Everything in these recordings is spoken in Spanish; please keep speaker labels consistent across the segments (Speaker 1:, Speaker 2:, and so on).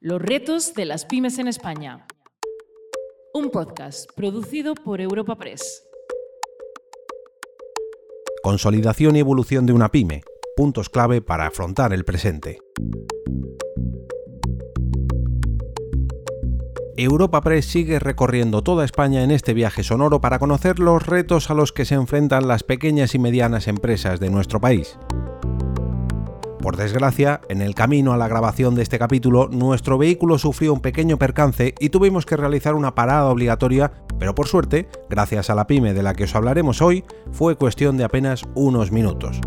Speaker 1: Los retos de las pymes en España. Un podcast producido por Europa Press.
Speaker 2: Consolidación y evolución de una pyme. Puntos clave para afrontar el presente. Europa Press sigue recorriendo toda España en este viaje sonoro para conocer los retos a los que se enfrentan las pequeñas y medianas empresas de nuestro país. Por desgracia, en el camino a la grabación de este capítulo, nuestro vehículo sufrió un pequeño percance y tuvimos que realizar una parada obligatoria, pero por suerte, gracias a la pyme de la que os hablaremos hoy, fue cuestión de apenas unos minutos.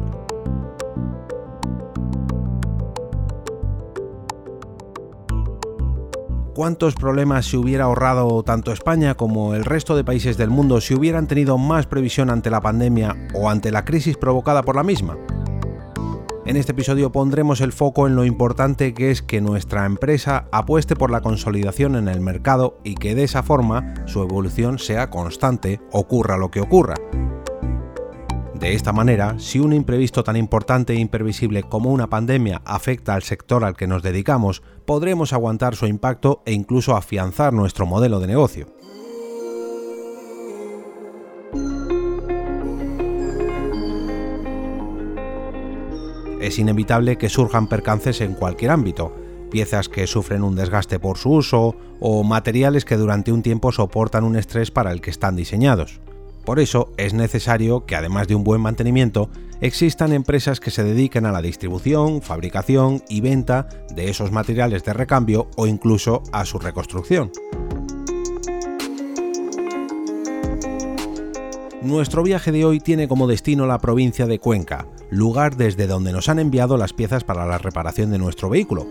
Speaker 2: ¿Cuántos problemas se hubiera ahorrado tanto España como el resto de países del mundo si hubieran tenido más previsión ante la pandemia o ante la crisis provocada por la misma? En este episodio pondremos el foco en lo importante que es que nuestra empresa apueste por la consolidación en el mercado y que de esa forma su evolución sea constante, ocurra lo que ocurra. De esta manera, si un imprevisto tan importante e imprevisible como una pandemia afecta al sector al que nos dedicamos, podremos aguantar su impacto e incluso afianzar nuestro modelo de negocio. Es inevitable que surjan percances en cualquier ámbito, piezas que sufren un desgaste por su uso o materiales que durante un tiempo soportan un estrés para el que están diseñados. Por eso es necesario que además de un buen mantenimiento, existan empresas que se dediquen a la distribución, fabricación y venta de esos materiales de recambio o incluso a su reconstrucción. Nuestro viaje de hoy tiene como destino la provincia de Cuenca, lugar desde donde nos han enviado las piezas para la reparación de nuestro vehículo,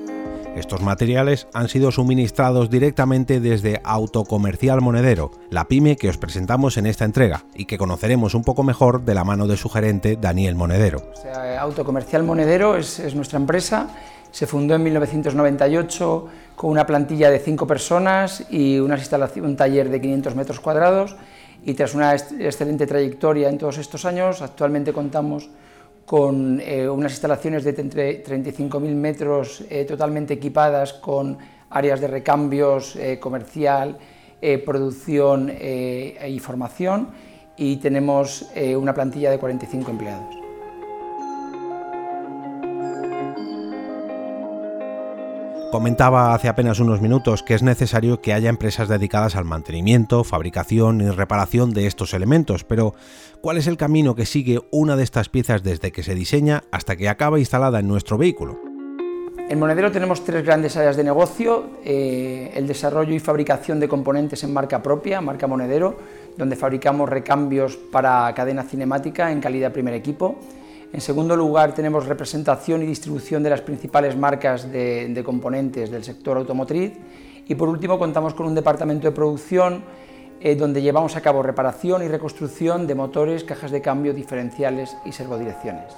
Speaker 2: estos materiales han sido suministrados directamente desde Autocomercial Monedero, la pyme que os presentamos en esta entrega y que conoceremos un poco mejor de la mano de su gerente Daniel Monedero.
Speaker 3: Autocomercial Monedero es, nuestra empresa, se fundó en 1998 con una plantilla de cinco personas y un taller de 500 metros cuadrados y tras una excelente trayectoria en todos estos años, actualmente contamos con eh, unas instalaciones de 35.000 metros eh, totalmente equipadas con áreas de recambios eh, comercial, producción y formación y tenemos una plantilla de 45 empleados.
Speaker 2: Comentaba hace apenas unos minutos que es necesario que haya empresas dedicadas al mantenimiento, fabricación y reparación de estos elementos, pero ¿cuál es el camino que sigue una de estas piezas desde que se diseña hasta que acaba instalada en nuestro vehículo?
Speaker 3: En Monedero tenemos tres grandes áreas de negocio, eh, el desarrollo y fabricación de componentes en marca propia, marca Monedero, donde fabricamos recambios para cadena cinemática en calidad primer equipo, en segundo lugar, tenemos representación y distribución de las principales marcas de, componentes del sector automotriz. Y por último, contamos con un departamento de producción eh, donde llevamos a cabo reparación y reconstrucción de motores, cajas de cambio, diferenciales y servodirecciones.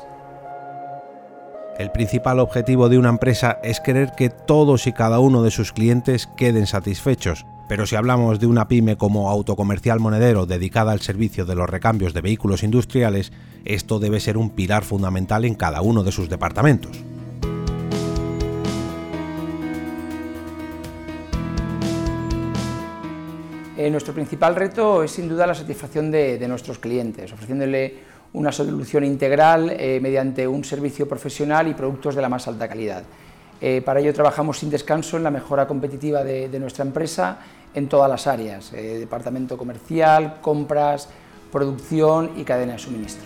Speaker 2: El principal objetivo de una empresa es querer que todos y cada uno de sus clientes queden satisfechos pero si hablamos de una pyme como Autocomercial Monedero dedicada al servicio de los recambios de vehículos industriales, esto debe ser un pilar fundamental en cada uno de sus departamentos.
Speaker 3: Eh, nuestro principal reto es sin duda la satisfacción de, nuestros clientes, ofreciéndole una solución integral eh, mediante un servicio profesional y productos de la más alta calidad. Eh, para ello trabajamos sin descanso en la mejora competitiva de, nuestra empresa en todas las áreas, eh, departamento comercial, compras, producción y cadena de suministro.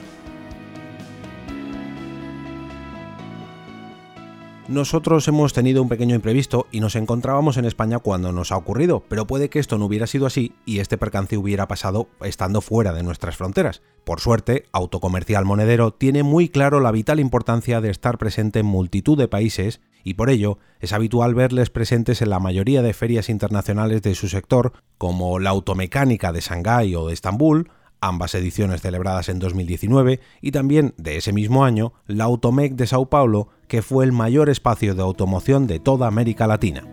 Speaker 2: Nosotros hemos tenido un pequeño imprevisto y nos encontrábamos en España cuando nos ha ocurrido, pero puede que esto no hubiera sido así y este percance hubiera pasado estando fuera de nuestras fronteras. Por suerte, Autocomercial Monedero tiene muy claro la vital importancia de estar presente en multitud de países y por ello es habitual verles presentes en la mayoría de ferias internacionales de su sector, como la Automecánica de Shanghái o de Estambul, ambas ediciones celebradas en 2019, y también de ese mismo año la Automec de Sao Paulo, que fue el mayor espacio de automoción de toda América Latina.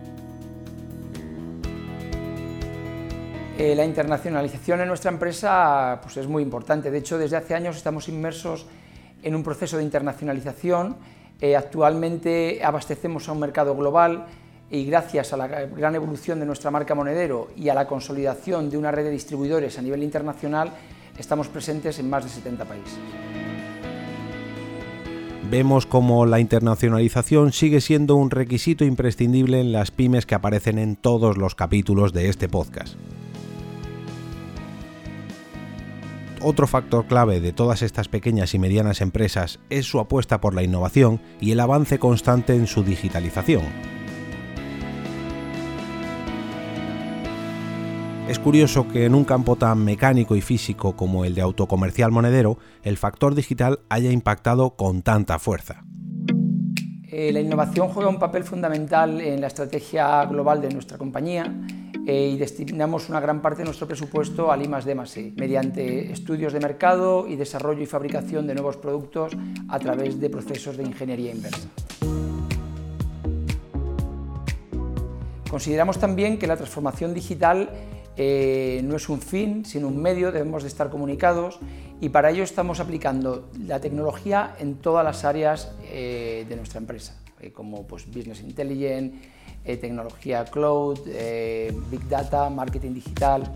Speaker 3: Eh, la internacionalización en nuestra empresa pues, es muy importante. De hecho, desde hace años estamos inmersos en un proceso de internacionalización eh, actualmente abastecemos a un mercado global y gracias a la gran evolución de nuestra marca Monedero y a la consolidación de una red de distribuidores a nivel internacional, estamos presentes en más de 70 países.
Speaker 2: Vemos como la internacionalización sigue siendo un requisito imprescindible en las pymes que aparecen en todos los capítulos de este podcast. Otro factor clave de todas estas pequeñas y medianas empresas es su apuesta por la innovación y el avance constante en su digitalización. Es curioso que en un campo tan mecánico y físico como el de autocomercial monedero, el factor digital haya impactado con tanta fuerza.
Speaker 3: Eh, la innovación juega un papel fundamental en la estrategia global de nuestra compañía eh, y destinamos una gran parte de nuestro presupuesto al I+D+E, mediante estudios de mercado y desarrollo y fabricación de nuevos productos a través de procesos de ingeniería inversa. Consideramos también que la transformación digital eh, no es un fin, sino un medio, debemos de estar comunicados y para ello estamos aplicando la tecnología en todas las áreas eh, de nuestra empresa, eh, como pues, Business Intelligence, tecnología cloud, Big Data, marketing digital.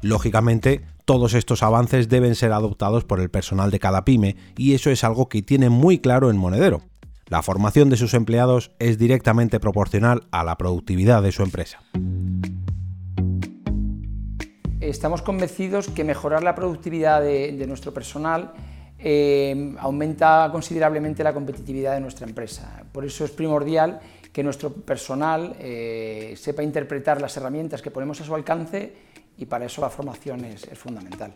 Speaker 2: Lógicamente, todos estos avances deben ser adoptados por el personal de cada pyme y eso es algo que tiene muy claro en Monedero. La formación de sus empleados es directamente proporcional a la productividad de su empresa.
Speaker 3: Estamos convencidos que mejorar la productividad de, nuestro personal eh, aumenta considerablemente la competitividad de nuestra empresa. Por eso es primordial que nuestro personal eh, sepa interpretar las herramientas que ponemos a su alcance y para eso la formación es fundamental.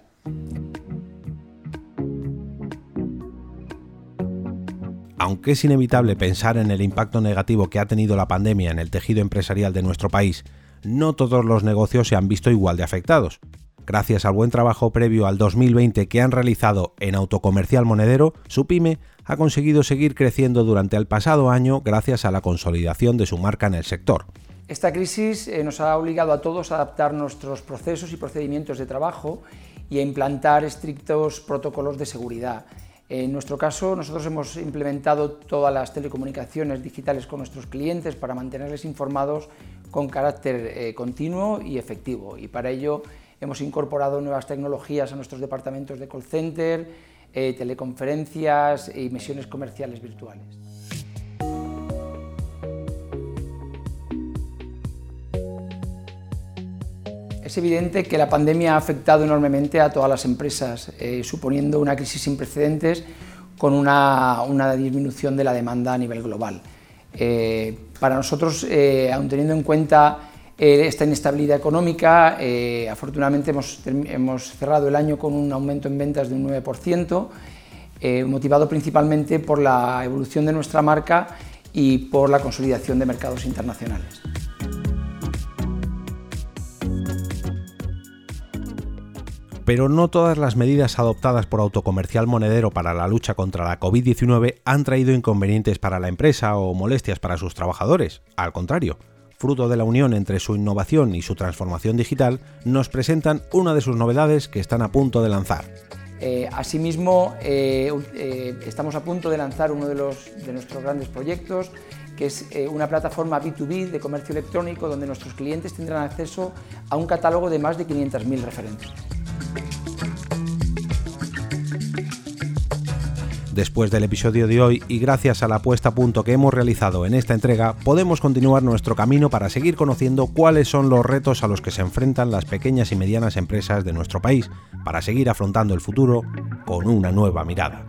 Speaker 2: aunque es inevitable pensar en el impacto negativo que ha tenido la pandemia en el tejido empresarial de nuestro país, no todos los negocios se han visto igual de afectados. Gracias al buen trabajo previo al 2020 que han realizado en Autocomercial Monedero, su pyme ha conseguido seguir creciendo durante el pasado año gracias a la consolidación de su marca en el sector.
Speaker 3: Esta crisis eh, nos ha obligado a todos a adaptar nuestros procesos y procedimientos de trabajo y a implantar estrictos protocolos de seguridad en nuestro caso, nosotros hemos implementado todas las telecomunicaciones digitales con nuestros clientes para mantenerles informados con carácter eh, continuo y efectivo. Y para ello hemos incorporado nuevas tecnologías a nuestros departamentos de call center, eh, teleconferencias y misiones comerciales virtuales. Es evidente que la pandemia ha afectado enormemente a todas las empresas, eh, suponiendo una crisis sin precedentes con una, disminución de la demanda a nivel global. Eh, para nosotros, eh, aun teniendo en cuenta esta inestabilidad económica, afortunadamente hemos, hemos, cerrado el año con un aumento en ventas de un 9%, motivado principalmente por la evolución de nuestra marca y por la consolidación de mercados internacionales.
Speaker 2: Pero no todas las medidas adoptadas por Autocomercial Monedero para la lucha contra la COVID-19 han traído inconvenientes para la empresa o molestias para sus trabajadores. Al contrario, fruto de la unión entre su innovación y su transformación digital, nos presentan una de sus novedades que están a punto de lanzar.
Speaker 3: Eh, asimismo, eh, eh, estamos a punto de lanzar uno de, nuestros grandes proyectos, que es una plataforma B2B de comercio electrónico donde nuestros clientes tendrán acceso a un catálogo de más de 500.000 referentes.
Speaker 2: Después del episodio de hoy y gracias a la puesta a punto que hemos realizado en esta entrega, podemos continuar nuestro camino para seguir conociendo cuáles son los retos a los que se enfrentan las pequeñas y medianas empresas de nuestro país, para seguir afrontando el futuro con una nueva mirada.